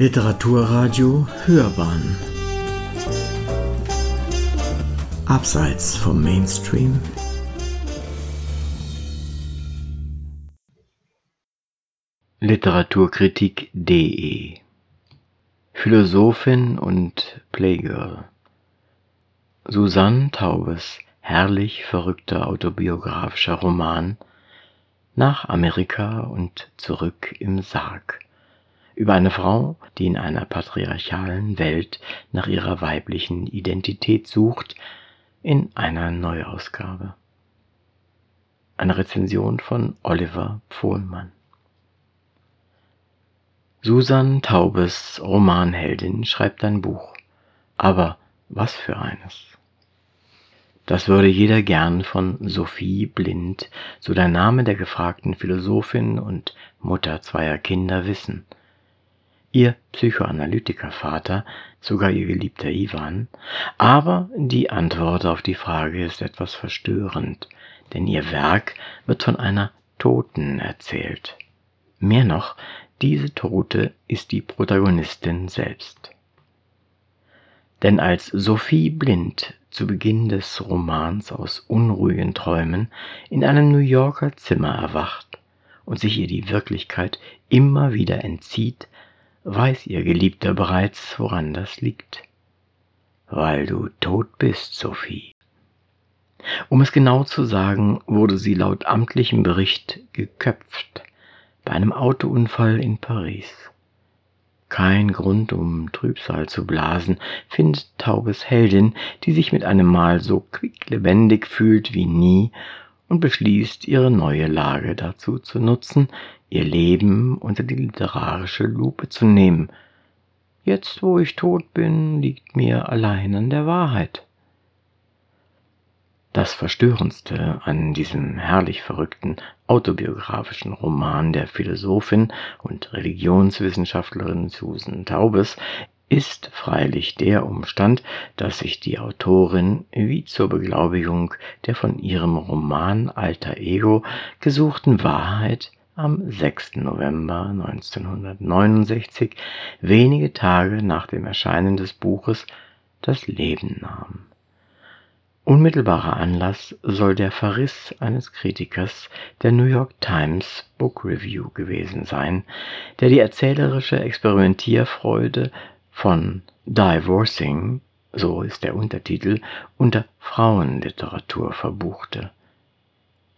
Literaturradio Hörbahn. Abseits vom Mainstream. Literaturkritik.de Philosophin und Playgirl. Susanne Taubes herrlich verrückter autobiografischer Roman Nach Amerika und zurück im Sarg über eine Frau, die in einer patriarchalen Welt nach ihrer weiblichen Identität sucht, in einer Neuausgabe. Eine Rezension von Oliver Pfohlmann. Susan Taubes Romanheldin schreibt ein Buch. Aber was für eines? Das würde jeder gern von Sophie Blind, so der Name der gefragten Philosophin und Mutter zweier Kinder, wissen – ihr Psychoanalytikervater, sogar ihr geliebter Iwan, aber die Antwort auf die Frage ist etwas verstörend, denn ihr Werk wird von einer Toten erzählt. Mehr noch, diese Tote ist die Protagonistin selbst. Denn als Sophie Blind zu Beginn des Romans aus unruhigen Träumen in einem New Yorker Zimmer erwacht und sich ihr die Wirklichkeit immer wieder entzieht, weiß ihr Geliebter bereits, woran das liegt. Weil du tot bist, Sophie. Um es genau zu sagen, wurde sie laut amtlichem Bericht geköpft bei einem Autounfall in Paris. Kein Grund, um Trübsal zu blasen, findet Taubes Heldin, die sich mit einem Mal so quicklebendig fühlt wie nie und beschließt, ihre neue Lage dazu zu nutzen, ihr Leben unter die literarische Lupe zu nehmen. Jetzt, wo ich tot bin, liegt mir allein an der Wahrheit. Das Verstörendste an diesem herrlich verrückten autobiografischen Roman der Philosophin und Religionswissenschaftlerin Susan Taubes ist freilich der Umstand, dass sich die Autorin wie zur Beglaubigung der von ihrem Roman Alter Ego gesuchten Wahrheit am 6. November 1969, wenige Tage nach dem Erscheinen des Buches, das Leben nahm. Unmittelbarer Anlass soll der Verriss eines Kritikers der New York Times Book Review gewesen sein, der die erzählerische Experimentierfreude von Divorcing, so ist der Untertitel, unter Frauenliteratur verbuchte.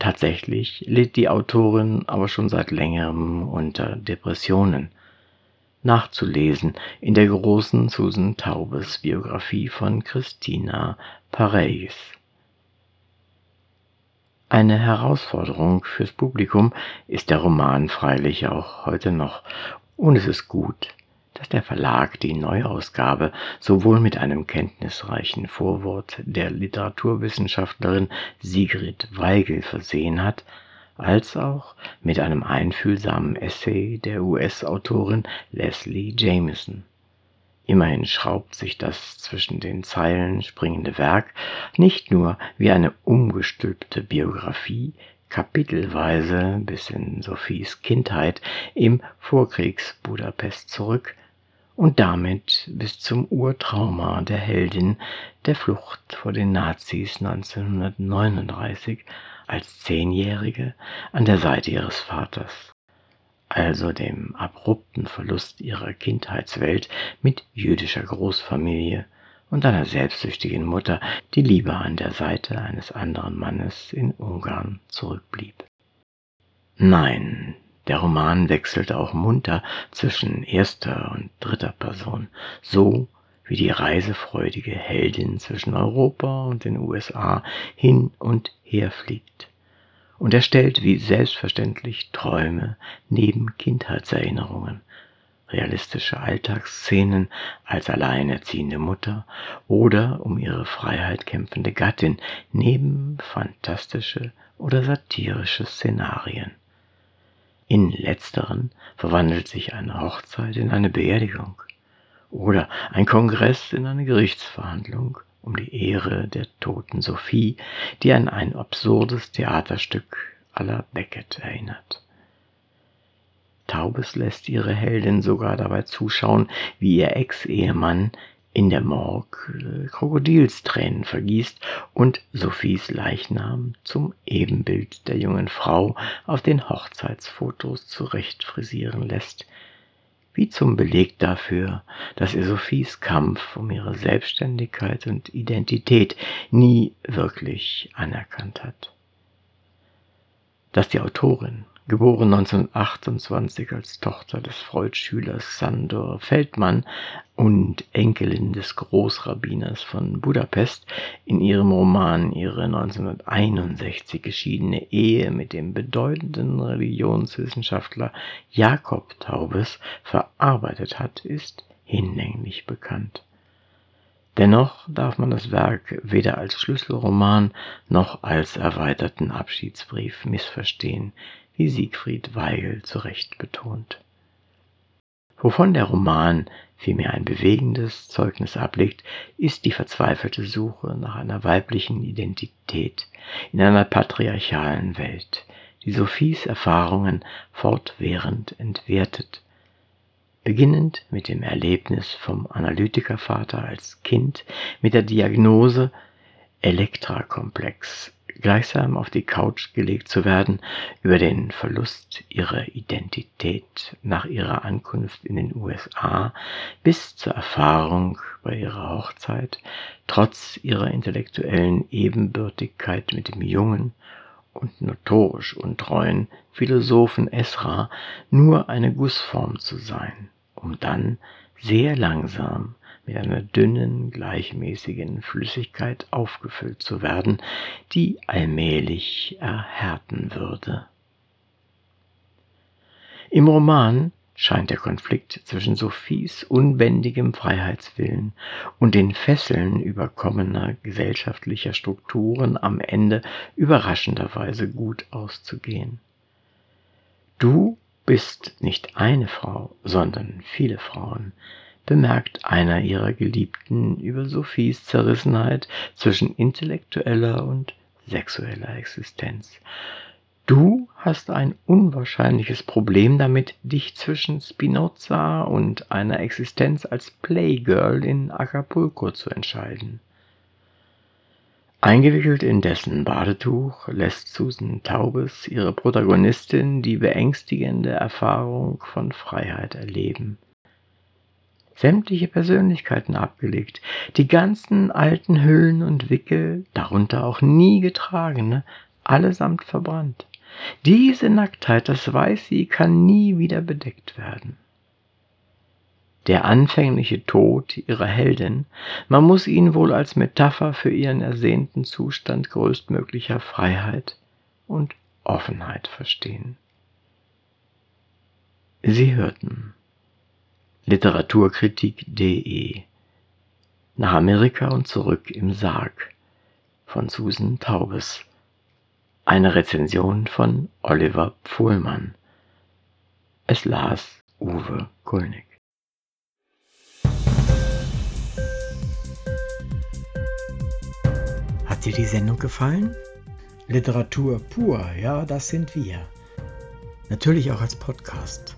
Tatsächlich litt die Autorin aber schon seit längerem unter Depressionen. Nachzulesen in der großen Susan Taubes Biografie von Christina Pareis. Eine Herausforderung fürs Publikum ist der Roman freilich auch heute noch, und es ist gut, dass der Verlag die Neuausgabe sowohl mit einem kenntnisreichen Vorwort der Literaturwissenschaftlerin Sigrid Weigel versehen hat, als auch mit einem einfühlsamen Essay der US-Autorin Leslie Jameson. Immerhin schraubt sich das zwischen den Zeilen springende Werk nicht nur wie eine umgestülpte Biografie kapitelweise bis in Sophies Kindheit im Vorkriegs-Budapest zurück, und damit bis zum Urtrauma der Heldin der Flucht vor den Nazis 1939 als Zehnjährige an der Seite ihres Vaters, also dem abrupten Verlust ihrer Kindheitswelt mit jüdischer Großfamilie und einer selbstsüchtigen Mutter, die lieber an der Seite eines anderen Mannes in Ungarn zurückblieb. Nein, der Roman wechselt auch munter zwischen erster und dritter Person, so wie die reisefreudige Heldin zwischen Europa und den USA hin und her fliegt. Und er stellt wie selbstverständlich Träume neben Kindheitserinnerungen, realistische Alltagsszenen als alleinerziehende Mutter oder um ihre Freiheit kämpfende Gattin neben fantastische oder satirische Szenarien. In letzteren verwandelt sich eine Hochzeit in eine Beerdigung oder ein Kongress in eine Gerichtsverhandlung um die Ehre der toten Sophie, die an ein absurdes Theaterstück aller Beckett erinnert. Taubes lässt ihre Heldin sogar dabei zuschauen, wie ihr Ex-Ehemann in der Morgue äh, Krokodilstränen vergießt und Sophies Leichnam zum Ebenbild der jungen Frau auf den Hochzeitsfotos zurecht frisieren lässt, wie zum Beleg dafür, dass er Sophies Kampf um ihre Selbstständigkeit und Identität nie wirklich anerkannt hat. Dass die Autorin geboren 1928 als Tochter des Freud-Schülers Sandor Feldmann und Enkelin des Großrabbiners von Budapest, in ihrem Roman ihre 1961 geschiedene Ehe mit dem bedeutenden Religionswissenschaftler Jakob Taubes verarbeitet hat, ist hinlänglich bekannt. Dennoch darf man das Werk weder als Schlüsselroman noch als erweiterten Abschiedsbrief missverstehen, wie Siegfried Weigel zu Recht betont. Wovon der Roman vielmehr ein bewegendes Zeugnis ablegt, ist die verzweifelte Suche nach einer weiblichen Identität in einer patriarchalen Welt, die Sophies Erfahrungen fortwährend entwertet. Beginnend mit dem Erlebnis vom Analytikervater als Kind, mit der Diagnose Elektrakomplex gleichsam auf die Couch gelegt zu werden, über den Verlust ihrer Identität nach ihrer Ankunft in den USA bis zur Erfahrung bei ihrer Hochzeit, trotz ihrer intellektuellen Ebenbürtigkeit mit dem jungen und notorisch untreuen Philosophen Esra nur eine Gussform zu sein, um dann sehr langsam mit einer dünnen, gleichmäßigen Flüssigkeit aufgefüllt zu werden, die allmählich erhärten würde. Im Roman scheint der Konflikt zwischen Sophies unbändigem Freiheitswillen und den Fesseln überkommener gesellschaftlicher Strukturen am Ende überraschenderweise gut auszugehen. Du bist nicht eine Frau, sondern viele Frauen, bemerkt einer ihrer Geliebten über Sophies Zerrissenheit zwischen intellektueller und sexueller Existenz. Du hast ein unwahrscheinliches Problem damit, dich zwischen Spinoza und einer Existenz als Playgirl in Acapulco zu entscheiden. Eingewickelt in dessen Badetuch lässt Susan Taubes ihre Protagonistin die beängstigende Erfahrung von Freiheit erleben sämtliche Persönlichkeiten abgelegt, die ganzen alten Hüllen und Wickel, darunter auch nie getragene, allesamt verbrannt. Diese Nacktheit, das weiß sie, kann nie wieder bedeckt werden. Der anfängliche Tod ihrer Heldin, man muss ihn wohl als Metapher für ihren ersehnten Zustand größtmöglicher Freiheit und Offenheit verstehen. Sie hörten Literaturkritik.de Nach Amerika und zurück im Sarg von Susan Taubes. Eine Rezension von Oliver Pfuhlmann. Es las Uwe Kulnig. Hat dir die Sendung gefallen? Literatur pur, ja, das sind wir. Natürlich auch als Podcast.